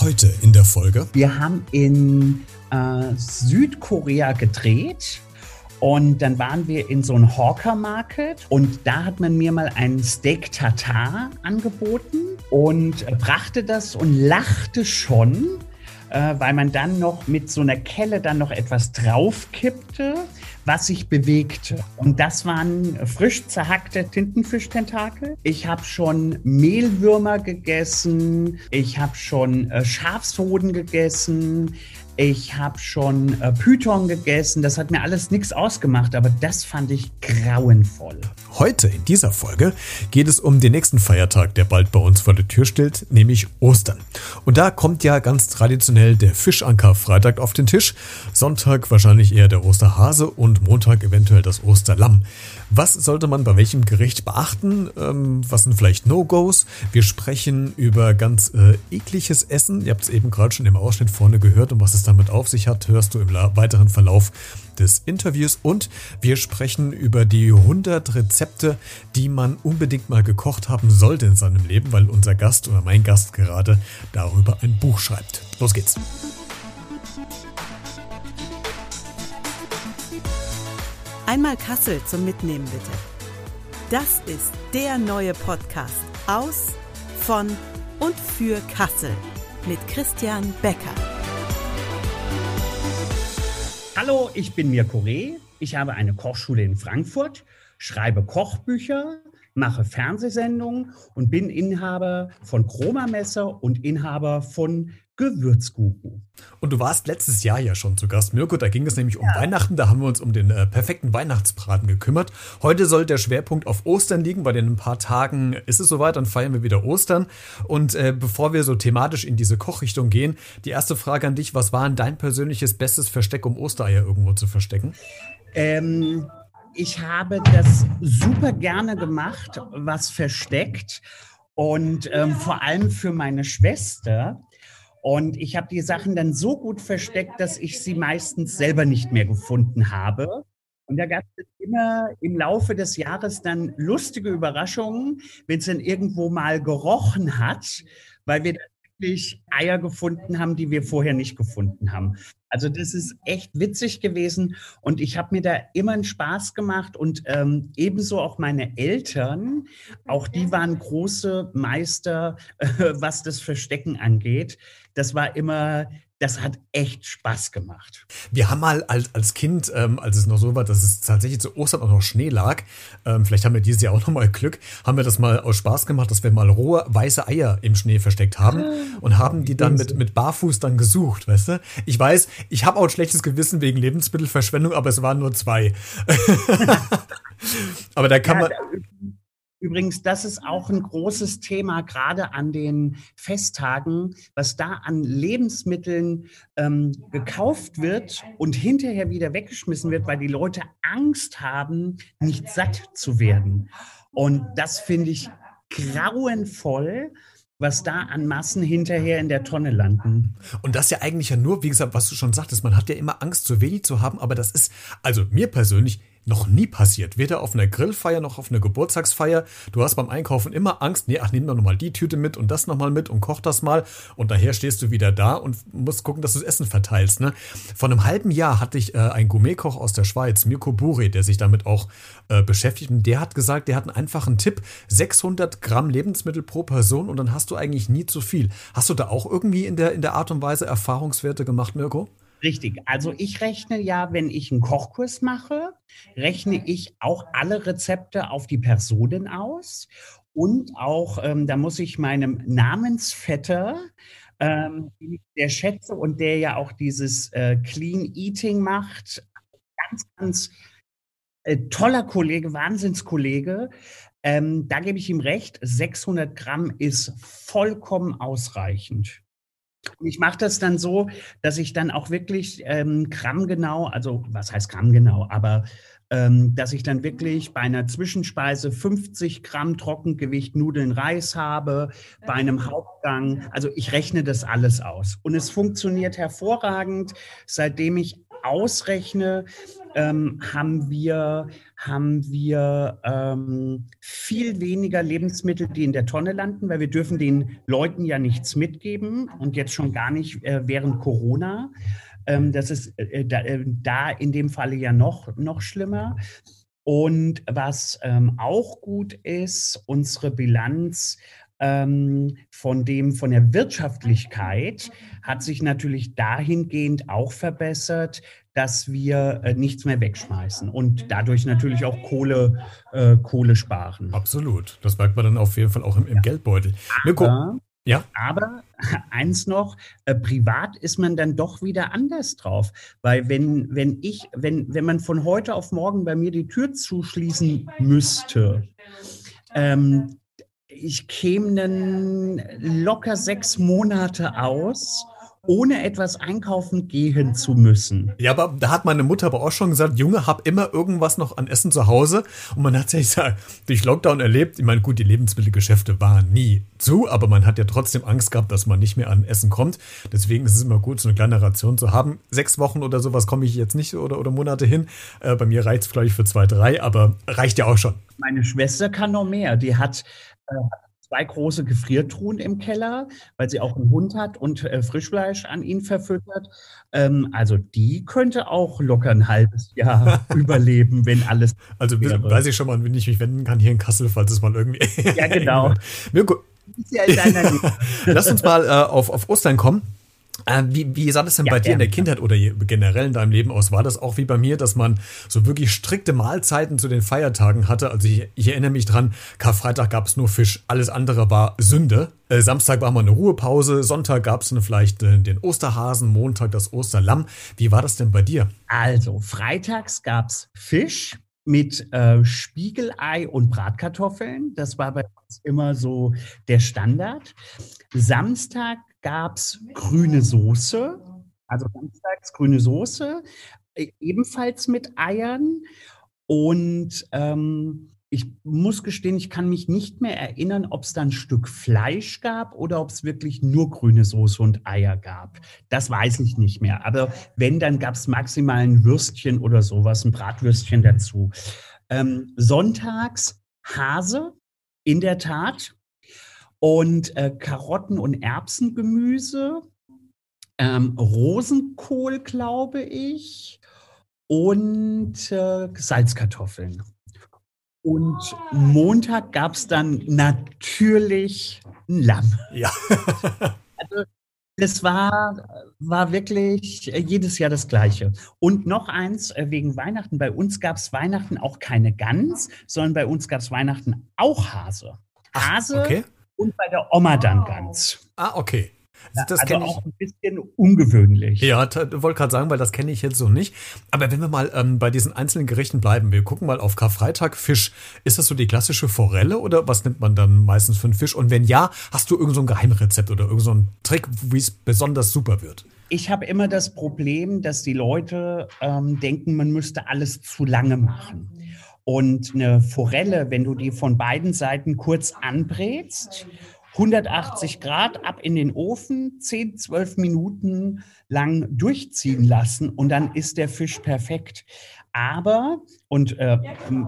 Heute in der Folge. Wir haben in äh, Südkorea gedreht. Und dann waren wir in so einem Hawker Market und da hat man mir mal ein Steak Tartar angeboten und brachte das und lachte schon, äh, weil man dann noch mit so einer Kelle dann noch etwas draufkippte, was sich bewegte. Und das waren frisch zerhackte Tintenfischtentakel. Ich habe schon Mehlwürmer gegessen. Ich habe schon äh, Schafshoden gegessen. Ich habe schon äh, Python gegessen. Das hat mir alles nichts ausgemacht, aber das fand ich grauenvoll. Heute in dieser Folge geht es um den nächsten Feiertag, der bald bei uns vor der Tür steht, nämlich Ostern. Und da kommt ja ganz traditionell der Fischanker Freitag auf den Tisch, Sonntag wahrscheinlich eher der Osterhase und Montag eventuell das Osterlamm. Was sollte man bei welchem Gericht beachten? Ähm, was sind vielleicht No-Gos? Wir sprechen über ganz äh, ekliges Essen. Ihr habt es eben gerade schon im Ausschnitt vorne gehört, um was es damit auf sich hat, hörst du im weiteren Verlauf des Interviews. Und wir sprechen über die 100 Rezepte, die man unbedingt mal gekocht haben sollte in seinem Leben, weil unser Gast oder mein Gast gerade darüber ein Buch schreibt. Los geht's. Einmal Kassel zum Mitnehmen bitte. Das ist der neue Podcast aus, von und für Kassel mit Christian Becker. Hallo, ich bin Mirko Reh. Ich habe eine Kochschule in Frankfurt, schreibe Kochbücher, mache Fernsehsendungen und bin Inhaber von Chroma Messer und Inhaber von Gewürzguru. Und du warst letztes Jahr ja schon zu Gast, Mirko. Da ging es nämlich um ja. Weihnachten. Da haben wir uns um den äh, perfekten Weihnachtsbraten gekümmert. Heute soll der Schwerpunkt auf Ostern liegen, weil in ein paar Tagen ist es soweit, dann feiern wir wieder Ostern. Und äh, bevor wir so thematisch in diese Kochrichtung gehen, die erste Frage an dich: Was war denn dein persönliches bestes Versteck, um Ostereier irgendwo zu verstecken? Ähm, ich habe das super gerne gemacht, was versteckt. Und ähm, vor allem für meine Schwester und ich habe die Sachen dann so gut versteckt, dass ich sie meistens selber nicht mehr gefunden habe. Und da gab es immer im Laufe des Jahres dann lustige Überraschungen, wenn es dann irgendwo mal gerochen hat, weil wir wirklich Eier gefunden haben, die wir vorher nicht gefunden haben. Also das ist echt witzig gewesen und ich habe mir da immer einen Spaß gemacht und ähm, ebenso auch meine Eltern, auch die waren große Meister, äh, was das Verstecken angeht das war immer, das hat echt Spaß gemacht. Wir haben mal als, als Kind, ähm, als es noch so war, dass es tatsächlich zu Ostern auch noch Schnee lag, ähm, vielleicht haben wir dieses Jahr auch noch mal Glück, haben wir das mal aus Spaß gemacht, dass wir mal rohe weiße Eier im Schnee versteckt haben ah, und haben die dann mit, mit Barfuß dann gesucht, weißt du? Ich weiß, ich habe auch ein schlechtes Gewissen wegen Lebensmittelverschwendung, aber es waren nur zwei. aber da kann man Übrigens, das ist auch ein großes Thema, gerade an den Festtagen, was da an Lebensmitteln ähm, gekauft wird und hinterher wieder weggeschmissen wird, weil die Leute Angst haben, nicht satt zu werden. Und das finde ich grauenvoll was da an Massen hinterher in der Tonne landen. Und das ja eigentlich ja nur, wie gesagt, was du schon sagtest, man hat ja immer Angst, zu wenig zu haben, aber das ist, also mir persönlich, noch nie passiert. Weder auf einer Grillfeier noch auf einer Geburtstagsfeier. Du hast beim Einkaufen immer Angst, nee, ach, nimm doch nochmal die Tüte mit und das nochmal mit und koch das mal. Und daher stehst du wieder da und musst gucken, dass du das Essen verteilst. Ne? Vor einem halben Jahr hatte ich äh, einen Gourmetkoch aus der Schweiz, Mirko Buri, der sich damit auch äh, beschäftigt. Und der hat gesagt, der hat einen einfachen Tipp. 600 Gramm Lebensmittel pro Person und dann hast du eigentlich nie zu viel. Hast du da auch irgendwie in der, in der Art und Weise Erfahrungswerte gemacht, Mirko? Richtig. Also ich rechne ja, wenn ich einen Kochkurs mache, rechne ich auch alle Rezepte auf die Personen aus und auch, ähm, da muss ich meinem Namensvetter, ähm, der schätze und der ja auch dieses äh, Clean Eating macht, ganz, ganz äh, toller Kollege, Wahnsinnskollege. Ähm, da gebe ich ihm recht, 600 Gramm ist vollkommen ausreichend. Ich mache das dann so, dass ich dann auch wirklich ähm, grammgenau, also was heißt grammgenau, aber ähm, dass ich dann wirklich bei einer Zwischenspeise 50 Gramm Trockengewicht Nudeln, Reis habe, bei einem Hauptgang. Also ich rechne das alles aus. Und es funktioniert hervorragend, seitdem ich ausrechne, ähm, haben wir, haben wir ähm, viel weniger Lebensmittel, die in der Tonne landen, weil wir dürfen den Leuten ja nichts mitgeben und jetzt schon gar nicht äh, während Corona. Ähm, das ist äh, da, äh, da, in dem Falle ja noch, noch schlimmer. Und was ähm, auch gut ist, unsere Bilanz ähm, von dem, von der Wirtschaftlichkeit hat sich natürlich dahingehend auch verbessert, dass wir äh, nichts mehr wegschmeißen und dadurch natürlich auch Kohle, äh, Kohle sparen. Absolut. Das merkt man dann auf jeden Fall auch im, im Geldbeutel. Aber, ja. Aber eins noch, äh, privat ist man dann doch wieder anders drauf. Weil wenn, wenn ich, wenn, wenn man von heute auf morgen bei mir die Tür zuschließen müsste, ähm, ich käme dann locker sechs Monate aus ohne etwas einkaufen gehen zu müssen. Ja, aber da hat meine Mutter aber auch schon gesagt, Junge, hab immer irgendwas noch an Essen zu Hause. Und man hat sich ja durch Lockdown erlebt, ich meine, gut, die Lebensmittelgeschäfte waren nie zu, aber man hat ja trotzdem Angst gehabt, dass man nicht mehr an Essen kommt. Deswegen ist es immer gut, so eine kleine Ration zu haben. Sechs Wochen oder sowas komme ich jetzt nicht oder, oder Monate hin. Äh, bei mir reicht es vielleicht für zwei, drei, aber reicht ja auch schon. Meine Schwester kann noch mehr. Die hat äh, zwei große Gefriertruhen im Keller, weil sie auch einen Hund hat und äh, Frischfleisch an ihn verfüttert. Ähm, also die könnte auch locker ein halbes Jahr überleben, wenn alles. Also wäre. weiß ich schon mal, wenn ich mich wenden kann hier in Kassel, falls es mal irgendwie. ja, genau. Mirko, ja Lass uns mal äh, auf, auf Ostern kommen. Äh, wie, wie sah das denn ja, bei dir in der Kindheit oder generell in deinem Leben aus? War das auch wie bei mir, dass man so wirklich strikte Mahlzeiten zu den Feiertagen hatte? Also ich, ich erinnere mich dran, Karfreitag gab es nur Fisch, alles andere war Sünde. Äh, Samstag war mal eine Ruhepause, Sonntag gab es dann vielleicht äh, den Osterhasen, Montag das Osterlamm. Wie war das denn bei dir? Also, freitags gab es Fisch mit äh, Spiegelei und Bratkartoffeln. Das war bei uns immer so der Standard. Samstag gab es grüne Soße, also samstags grüne Soße, e, ebenfalls mit Eiern. Und ähm, ich muss gestehen, ich kann mich nicht mehr erinnern, ob es da ein Stück Fleisch gab oder ob es wirklich nur grüne Soße und Eier gab. Das weiß ich nicht mehr. Aber wenn, dann gab es maximal ein Würstchen oder sowas, ein Bratwürstchen dazu. Ähm, sonntags Hase, in der Tat und äh, Karotten und Erbsengemüse, ähm, Rosenkohl, glaube ich, und äh, Salzkartoffeln. Und Montag gab es dann natürlich ein Lamm. Ja. also, das war, war wirklich jedes Jahr das Gleiche. Und noch eins äh, wegen Weihnachten. Bei uns gab es Weihnachten auch keine Gans, sondern bei uns gab es Weihnachten auch Hase. Hase Ach, okay und bei der Oma dann ganz. Ah, okay. Ja, das also auch ein bisschen ungewöhnlich. Ja, wollte gerade sagen, weil das kenne ich jetzt so nicht. Aber wenn wir mal ähm, bei diesen einzelnen Gerichten bleiben, wir gucken mal auf Karfreitag Fisch. Ist das so die klassische Forelle oder was nimmt man dann meistens für einen Fisch? Und wenn ja, hast du irgendein so Geheimrezept oder irgendein so Trick, wie es besonders super wird? Ich habe immer das Problem, dass die Leute ähm, denken, man müsste alles zu lange machen. Und eine Forelle, wenn du die von beiden Seiten kurz anbrätst, 180 Grad ab in den Ofen, 10, 12 Minuten lang durchziehen lassen und dann ist der Fisch perfekt. Aber, und äh,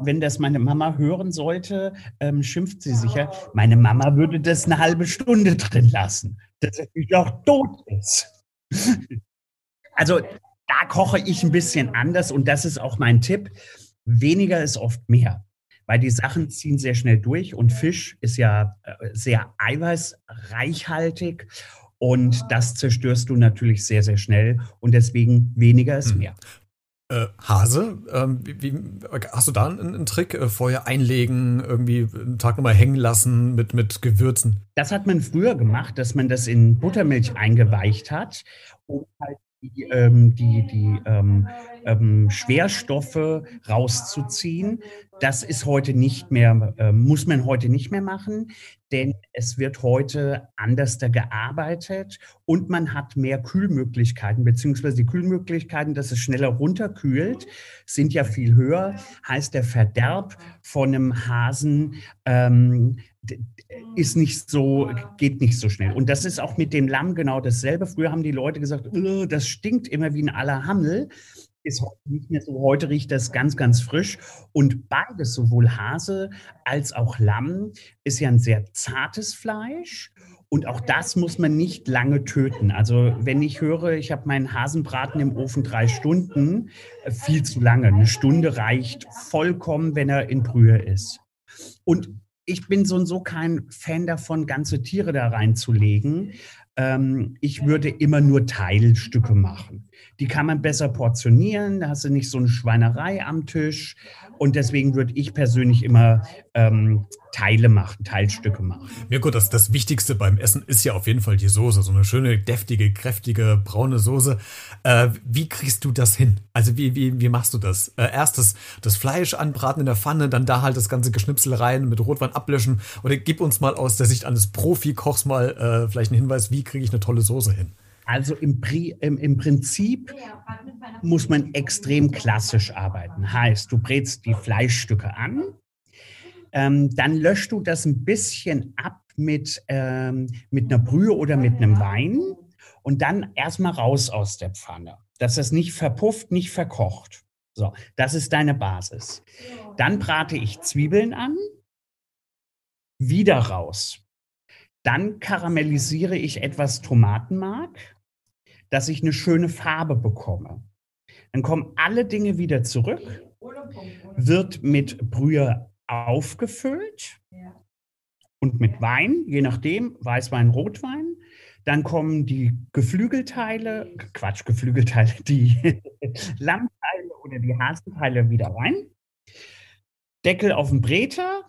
wenn das meine Mama hören sollte, ähm, schimpft sie sicher, meine Mama würde das eine halbe Stunde drin lassen, dass er auch tot ist. also da koche ich ein bisschen anders und das ist auch mein Tipp weniger ist oft mehr, weil die Sachen ziehen sehr schnell durch und Fisch ist ja äh, sehr eiweißreichhaltig und das zerstörst du natürlich sehr, sehr schnell und deswegen weniger ist hm. mehr. Äh, Hase, ähm, wie, wie, hast du da einen, einen Trick? Äh, vorher einlegen, irgendwie einen Tag nochmal hängen lassen mit, mit Gewürzen? Das hat man früher gemacht, dass man das in Buttermilch eingeweicht hat, um halt die, ähm, die, die ähm, ähm, Schwerstoffe rauszuziehen. Das ist heute nicht mehr, äh, muss man heute nicht mehr machen, denn es wird heute anders gearbeitet und man hat mehr Kühlmöglichkeiten, beziehungsweise die Kühlmöglichkeiten, dass es schneller runterkühlt, sind ja viel höher. Heißt, der Verderb von einem Hasen ähm, ist nicht so, geht nicht so schnell. Und das ist auch mit dem Lamm genau dasselbe. Früher haben die Leute gesagt, das stinkt immer wie ein aller Hammel. Ist heute nicht mehr so. Heute riecht das ganz, ganz frisch. Und beides, sowohl Hase als auch Lamm, ist ja ein sehr zartes Fleisch. Und auch das muss man nicht lange töten. Also wenn ich höre, ich habe meinen Hasenbraten im Ofen drei Stunden, äh, viel zu lange. Eine Stunde reicht vollkommen, wenn er in Brühe ist. Und ich bin so und so kein Fan davon, ganze Tiere da reinzulegen. Ähm, ich würde immer nur Teilstücke machen. Die kann man besser portionieren, da hast du nicht so eine Schweinerei am Tisch. Und deswegen würde ich persönlich immer ähm, Teile machen, Teilstücke machen. Gut, das, das Wichtigste beim Essen ist ja auf jeden Fall die Soße. So eine schöne, deftige, kräftige, braune Soße. Äh, wie kriegst du das hin? Also wie, wie, wie machst du das? Äh, erst das, das Fleisch anbraten in der Pfanne, dann da halt das ganze Geschnipsel rein, mit Rotwein ablöschen. Oder gib uns mal aus der Sicht eines Profi-Kochs mal äh, vielleicht einen Hinweis, wie kriege ich eine tolle Soße hin? Also im, im, im, Prinzip muss man extrem klassisch arbeiten. Heißt, du brätst die Fleischstücke an, ähm, dann löscht du das ein bisschen ab mit, ähm, mit einer Brühe oder mit einem Wein und dann erstmal raus aus der Pfanne, dass das nicht verpufft, nicht verkocht. So, das ist deine Basis. Dann brate ich Zwiebeln an, wieder raus. Dann karamellisiere ich etwas Tomatenmark dass ich eine schöne Farbe bekomme. Dann kommen alle Dinge wieder zurück, wird mit Brühe aufgefüllt und mit Wein, je nachdem, Weißwein, Rotwein. Dann kommen die Geflügelteile, Quatsch, Geflügelteile, die Lammteile oder die Hasenteile wieder rein. Deckel auf den Breter,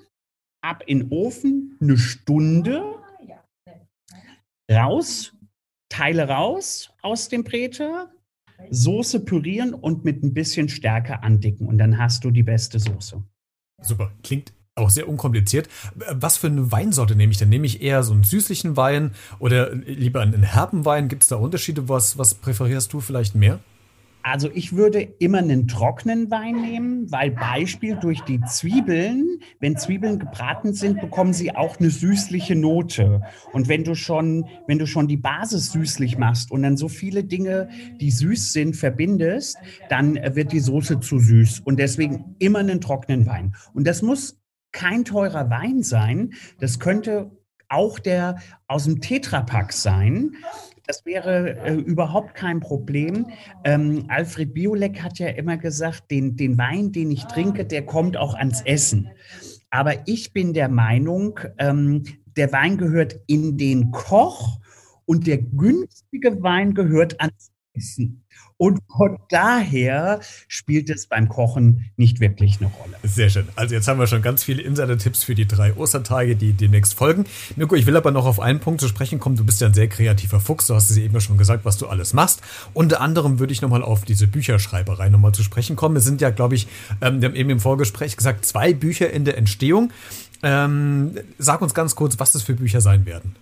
ab in den Ofen, eine Stunde, raus, Teile raus aus dem Breter, Soße pürieren und mit ein bisschen Stärke andicken und dann hast du die beste Soße. Super, klingt auch sehr unkompliziert. Was für eine Weinsorte nehme ich denn? Nehme ich eher so einen süßlichen Wein oder lieber einen herben Wein? Gibt es da Unterschiede? Was, was präferierst du vielleicht mehr? Also ich würde immer einen trockenen Wein nehmen, weil Beispiel durch die Zwiebeln, wenn Zwiebeln gebraten sind, bekommen sie auch eine süßliche Note. Und wenn du schon, wenn du schon die Basis süßlich machst und dann so viele Dinge, die süß sind, verbindest, dann wird die Soße zu süß. Und deswegen immer einen trockenen Wein. Und das muss kein teurer Wein sein. Das könnte auch der aus dem Tetrapack sein. Das wäre äh, überhaupt kein Problem. Ähm, Alfred Biolek hat ja immer gesagt, den, den Wein, den ich trinke, der kommt auch ans Essen. Aber ich bin der Meinung, ähm, der Wein gehört in den Koch und der günstige Wein gehört ans Essen. Und von daher spielt es beim Kochen nicht wirklich eine Rolle. Sehr schön. Also jetzt haben wir schon ganz viele Insider-Tipps für die drei Ostertage, die demnächst folgen. Mirko, ich will aber noch auf einen Punkt zu sprechen kommen. Du bist ja ein sehr kreativer Fuchs. Du hast es eben schon gesagt, was du alles machst. Unter anderem würde ich nochmal auf diese Bücherschreiberei nochmal zu sprechen kommen. Es sind ja, glaube ich, ähm, wir haben eben im Vorgespräch gesagt, zwei Bücher in der Entstehung. Ähm, sag uns ganz kurz, was das für Bücher sein werden.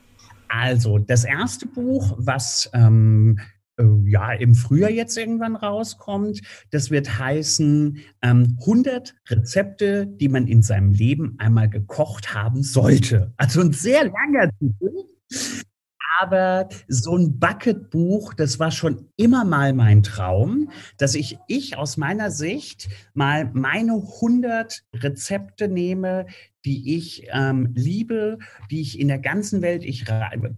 Also, das erste Buch, was ähm, äh, ja, im Frühjahr jetzt irgendwann rauskommt. Das wird heißen ähm, 100 Rezepte, die man in seinem Leben einmal gekocht haben sollte. Also ein sehr langer Titel. Aber so ein Bucketbuch, das war schon immer mal mein Traum, dass ich, ich aus meiner Sicht mal meine 100 Rezepte nehme, die ich ähm, liebe, die ich in der ganzen Welt, ich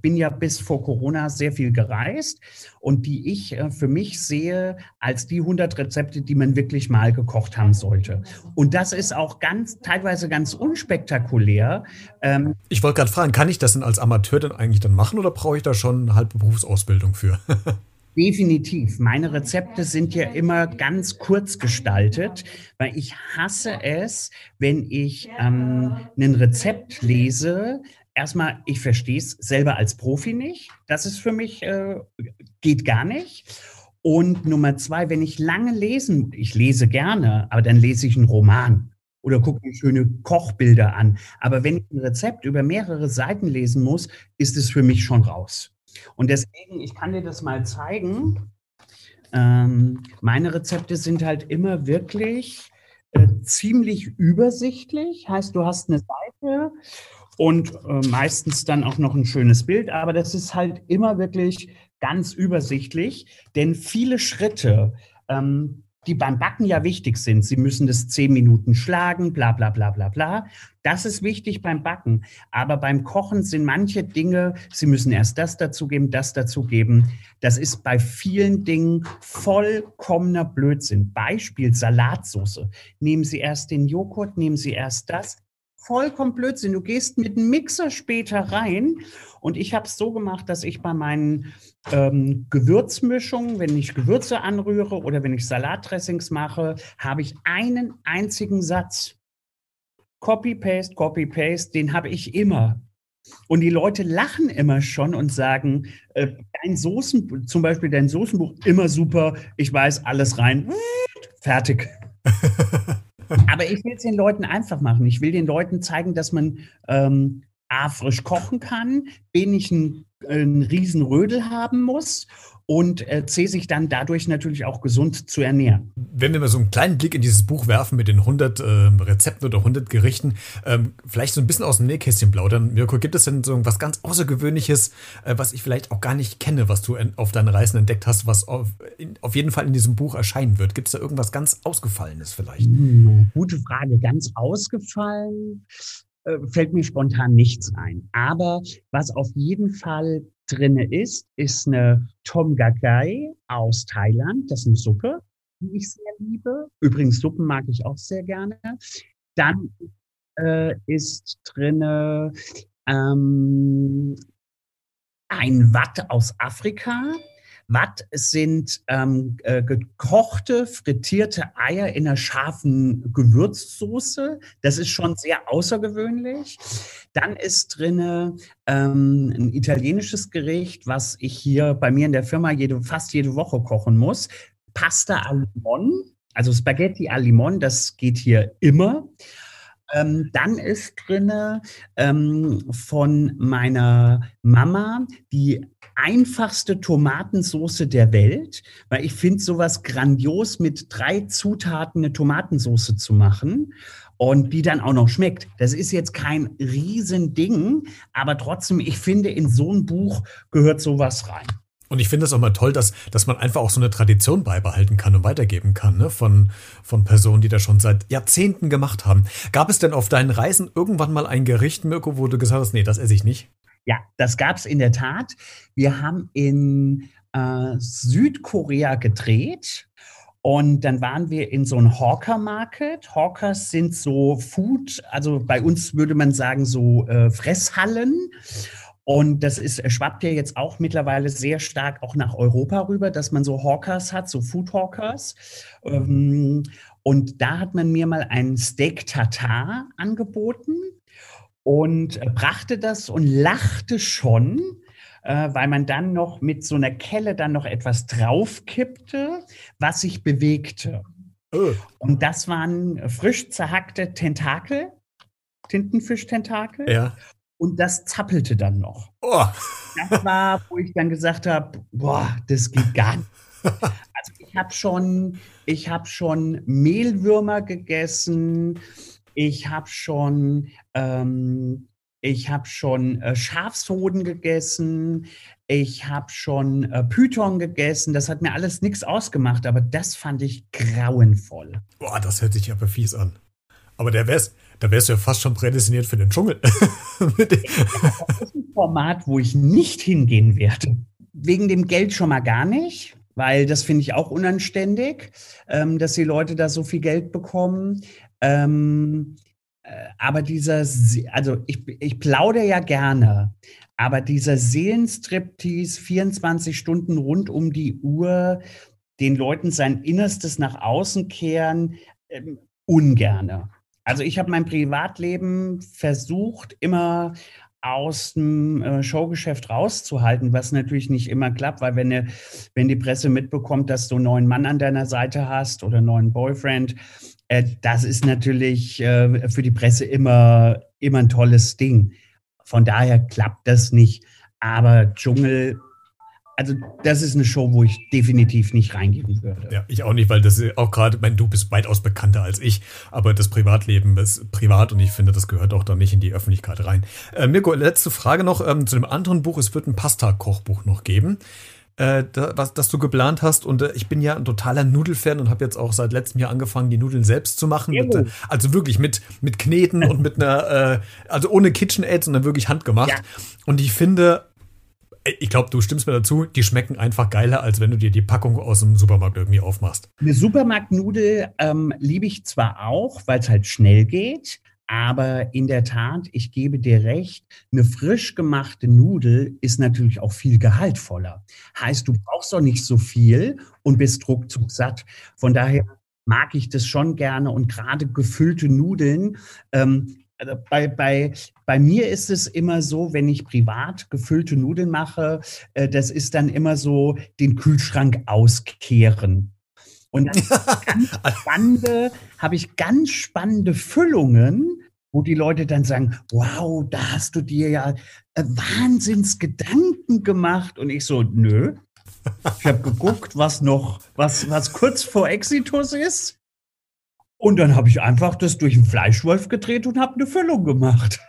bin ja bis vor Corona sehr viel gereist und die ich äh, für mich sehe als die 100 Rezepte, die man wirklich mal gekocht haben sollte. Und das ist auch ganz, teilweise ganz unspektakulär. Ähm, ich wollte gerade fragen, kann ich das denn als Amateur dann eigentlich dann machen oder brauche ich da schon eine halbe Berufsausbildung für? Definitiv. Meine Rezepte sind ja immer ganz kurz gestaltet, weil ich hasse es, wenn ich ähm, ein Rezept lese. Erstmal, ich verstehe es selber als Profi nicht. Das ist für mich, äh, geht gar nicht. Und Nummer zwei, wenn ich lange lesen, ich lese gerne, aber dann lese ich einen Roman oder gucke mir schöne Kochbilder an. Aber wenn ich ein Rezept über mehrere Seiten lesen muss, ist es für mich schon raus. Und deswegen, ich kann dir das mal zeigen. Ähm, meine Rezepte sind halt immer wirklich äh, ziemlich übersichtlich. Heißt, du hast eine Seite und äh, meistens dann auch noch ein schönes Bild. Aber das ist halt immer wirklich ganz übersichtlich, denn viele Schritte, ähm, die beim Backen ja wichtig sind. Sie müssen das zehn Minuten schlagen, bla bla bla bla bla. Das ist wichtig beim Backen. Aber beim Kochen sind manche Dinge, Sie müssen erst das dazugeben, das dazugeben. Das ist bei vielen Dingen vollkommener Blödsinn. Beispiel Salatsauce. Nehmen Sie erst den Joghurt, nehmen Sie erst das vollkommen Blödsinn. Du gehst mit einem Mixer später rein und ich habe es so gemacht, dass ich bei meinen ähm, Gewürzmischungen, wenn ich Gewürze anrühre oder wenn ich Salatdressings mache, habe ich einen einzigen Satz. Copy-Paste, Copy-Paste, den habe ich immer. Und die Leute lachen immer schon und sagen, äh, dein Soßen, zum Beispiel dein Soßenbuch, immer super, ich weiß alles rein, fertig. Aber ich will es den Leuten einfach machen. Ich will den Leuten zeigen, dass man ähm, A, frisch kochen kann, B, nicht einen, einen riesen Rödel haben muss und äh, C, sich dann dadurch natürlich auch gesund zu ernähren. Wenn wir mal so einen kleinen Blick in dieses Buch werfen mit den 100 äh, Rezepten oder 100 Gerichten, ähm, vielleicht so ein bisschen aus dem Nähkästchen plaudern. Mirko, gibt es denn so was ganz Außergewöhnliches, äh, was ich vielleicht auch gar nicht kenne, was du auf deinen Reisen entdeckt hast, was auf, in, auf jeden Fall in diesem Buch erscheinen wird? Gibt es da irgendwas ganz Ausgefallenes vielleicht? Hm, gute Frage. Ganz ausgefallen äh, fällt mir spontan nichts ein. Aber was auf jeden Fall drinne ist, ist eine Tom Gagai aus Thailand. Das ist eine Suppe, die ich sehr liebe. Übrigens, Suppen mag ich auch sehr gerne. Dann äh, ist drinne ähm, ein Watt aus Afrika. Watt sind ähm, äh, gekochte, frittierte Eier in einer scharfen Gewürzsoße. Das ist schon sehr außergewöhnlich. Dann ist drinne ähm, ein italienisches Gericht, was ich hier bei mir in der Firma jede, fast jede Woche kochen muss. Pasta al limon, also Spaghetti al limon, das geht hier immer. Ähm, dann ist drinne ähm, von meiner Mama die einfachste Tomatensoße der Welt, weil ich finde sowas grandios mit drei Zutaten eine Tomatensoße zu machen und die dann auch noch schmeckt. Das ist jetzt kein Riesending, aber trotzdem, ich finde, in so ein Buch gehört sowas rein. Und ich finde es auch mal toll, dass, dass man einfach auch so eine Tradition beibehalten kann und weitergeben kann, ne? von, von Personen, die das schon seit Jahrzehnten gemacht haben. Gab es denn auf deinen Reisen irgendwann mal ein Gericht, Mirko, wo du gesagt hast, nee, das esse ich nicht? Ja, das gab es in der Tat. Wir haben in äh, Südkorea gedreht und dann waren wir in so einem Hawker Market. Hawkers sind so Food, also bei uns würde man sagen so äh, Fresshallen. Und das ist, schwappt ja jetzt auch mittlerweile sehr stark auch nach Europa rüber, dass man so Hawkers hat, so Food Hawkers. Ähm, und da hat man mir mal ein Steak Tartar angeboten und brachte das und lachte schon, äh, weil man dann noch mit so einer Kelle dann noch etwas draufkippte, was sich bewegte. Und das waren frisch zerhackte Tentakel, Tintenfisch-Tentakel. Ja. Und das zappelte dann noch. Oh. Das war, wo ich dann gesagt habe, boah, das geht gar nicht. Also ich habe schon, ich habe schon Mehlwürmer gegessen. Ich habe schon, ähm, ich habe schon äh, Schafshoden gegessen. Ich habe schon äh, Python gegessen. Das hat mir alles nichts ausgemacht, aber das fand ich grauenvoll. Boah, das hört sich aber fies an. Aber der wär's, da wärst du ja fast schon prädestiniert für den Dschungel. das ist ein Format, wo ich nicht hingehen werde. Wegen dem Geld schon mal gar nicht, weil das finde ich auch unanständig, ähm, dass die Leute da so viel Geld bekommen. Ähm, äh, aber dieser, also ich, ich plaudere ja gerne, aber dieser Seelenstriptease 24 Stunden rund um die Uhr, den Leuten sein Innerstes nach außen kehren, ähm, ungerne. Also ich habe mein Privatleben versucht, immer aus dem äh, Showgeschäft rauszuhalten, was natürlich nicht immer klappt, weil wenn, ne, wenn die Presse mitbekommt, dass du einen neuen Mann an deiner Seite hast oder einen neuen Boyfriend, äh, das ist natürlich äh, für die Presse immer, immer ein tolles Ding. Von daher klappt das nicht. Aber Dschungel also das ist eine Show, wo ich definitiv nicht reingehen würde. Ja, ich auch nicht, weil das auch gerade, mein, du bist weitaus bekannter als ich, aber das Privatleben ist privat und ich finde, das gehört auch da nicht in die Öffentlichkeit rein. Äh, Mirko, letzte Frage noch ähm, zu dem anderen Buch. Es wird ein Pasta-Kochbuch noch geben. Äh, da, was, das du geplant hast. Und äh, ich bin ja ein totaler Nudelfan und habe jetzt auch seit letztem Jahr angefangen, die Nudeln selbst zu machen. Mit, äh, also wirklich mit, mit Kneten und mit einer, äh, also ohne KitchenAid, sondern wirklich handgemacht. Ja. Und ich finde, ich glaube, du stimmst mir dazu, die schmecken einfach geiler, als wenn du dir die Packung aus dem Supermarkt irgendwie aufmachst. Eine Supermarktnudel ähm, liebe ich zwar auch, weil es halt schnell geht, aber in der Tat, ich gebe dir recht, eine frisch gemachte Nudel ist natürlich auch viel gehaltvoller. Heißt, du brauchst doch nicht so viel und bist ruckzuck satt. Von daher mag ich das schon gerne und gerade gefüllte Nudeln ähm, bei, bei, bei mir ist es immer so, wenn ich privat gefüllte Nudeln mache, äh, das ist dann immer so den Kühlschrank auskehren. Und dann spannende, habe ich ganz spannende Füllungen, wo die Leute dann sagen, wow, da hast du dir ja äh, Wahnsinnsgedanken gemacht. Und ich so, nö. Ich habe geguckt, was noch, was, was kurz vor Exitus ist. Und dann habe ich einfach das durch den Fleischwolf gedreht und habe eine Füllung gemacht.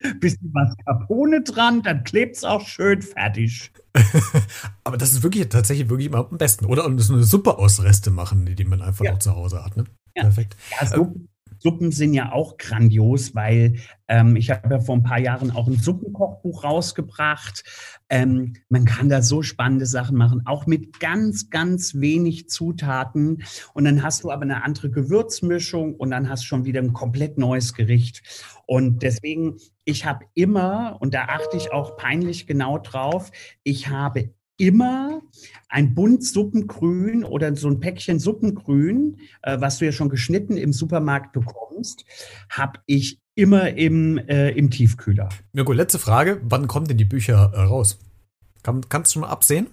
Bisschen Mascarpone dran, dann klebt es auch schön fertig. Aber das ist wirklich tatsächlich wirklich immer am besten, oder? Und so eine Suppe aus Reste machen, die man einfach ja. auch zu Hause hat. Ne? Ja. Perfekt. Ja, so, Suppen sind ja auch grandios, weil ähm, ich habe ja vor ein paar Jahren auch ein Suppenkochbuch rausgebracht. Ähm, man kann da so spannende Sachen machen, auch mit ganz, ganz wenig Zutaten. Und dann hast du aber eine andere Gewürzmischung und dann hast du schon wieder ein komplett neues Gericht. Und deswegen, ich habe immer, und da achte ich auch peinlich genau drauf, ich habe immer ein Bund Suppengrün oder so ein Päckchen Suppengrün, äh, was du ja schon geschnitten im Supermarkt bekommst, habe ich immer im, äh, im Tiefkühler. Mirko, letzte Frage. Wann kommen denn die Bücher äh, raus? Kann, kannst du schon mal absehen?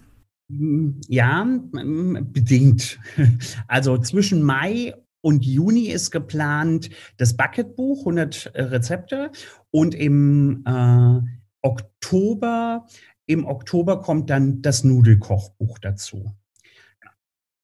Mm, ja, mm, bedingt. Also zwischen Mai und Juni ist geplant das Bucketbuch, 100 äh, Rezepte. Und im äh, Oktober im Oktober kommt dann das Nudelkochbuch dazu.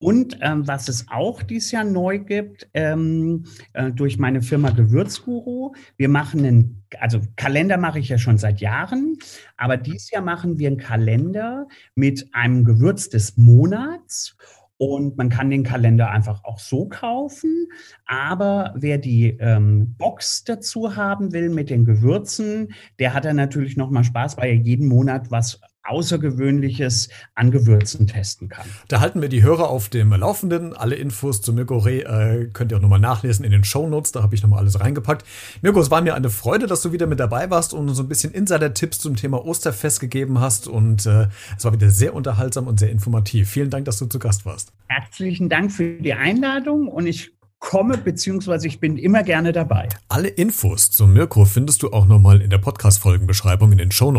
Und ähm, was es auch dieses Jahr neu gibt, ähm, äh, durch meine Firma Gewürzguru, wir machen einen, also Kalender mache ich ja schon seit Jahren, aber dieses Jahr machen wir einen Kalender mit einem Gewürz des Monats und man kann den Kalender einfach auch so kaufen. Aber wer die ähm, Box dazu haben will mit den Gewürzen, der hat dann natürlich nochmal Spaß, weil er jeden Monat was Außergewöhnliches an Gewürzen testen kann. Da halten wir die Hörer auf dem Laufenden. Alle Infos zu Mirko Reh äh, könnt ihr auch nochmal nachlesen in den Show Notes. Da habe ich nochmal alles reingepackt. Mirko, es war mir eine Freude, dass du wieder mit dabei warst und so ein bisschen Insider-Tipps zum Thema Osterfest gegeben hast. Und äh, es war wieder sehr unterhaltsam und sehr informativ. Vielen Dank, dass du zu Gast warst. Herzlichen Dank für die Einladung und ich komme, beziehungsweise ich bin immer gerne dabei. Alle Infos zu Mirko findest du auch nochmal in der Podcast-Folgenbeschreibung in den Show.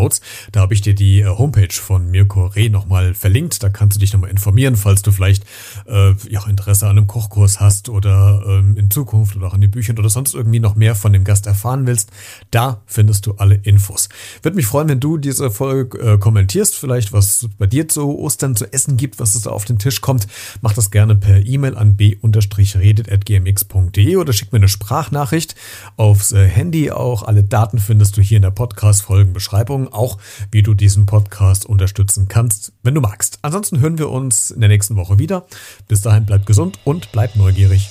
Da habe ich dir die äh, Homepage von Mirko Reh nochmal verlinkt. Da kannst du dich nochmal informieren, falls du vielleicht äh, ja, Interesse an einem Kochkurs hast oder ähm, in Zukunft oder auch an den Büchern oder sonst irgendwie noch mehr von dem Gast erfahren willst. Da findest du alle Infos. Würde mich freuen, wenn du diese Folge äh, kommentierst, vielleicht was bei dir zu Ostern zu essen gibt, was es da auf den Tisch kommt. Mach das gerne per E-Mail an b-redet.gmx gmx.de oder schick mir eine Sprachnachricht aufs äh, Handy. Auch alle Daten findest du hier in der Podcast-Folgenbeschreibung, auch wie du diesen Podcast unterstützen kannst, wenn du magst. Ansonsten hören wir uns in der nächsten Woche wieder. Bis dahin bleib gesund und bleib neugierig.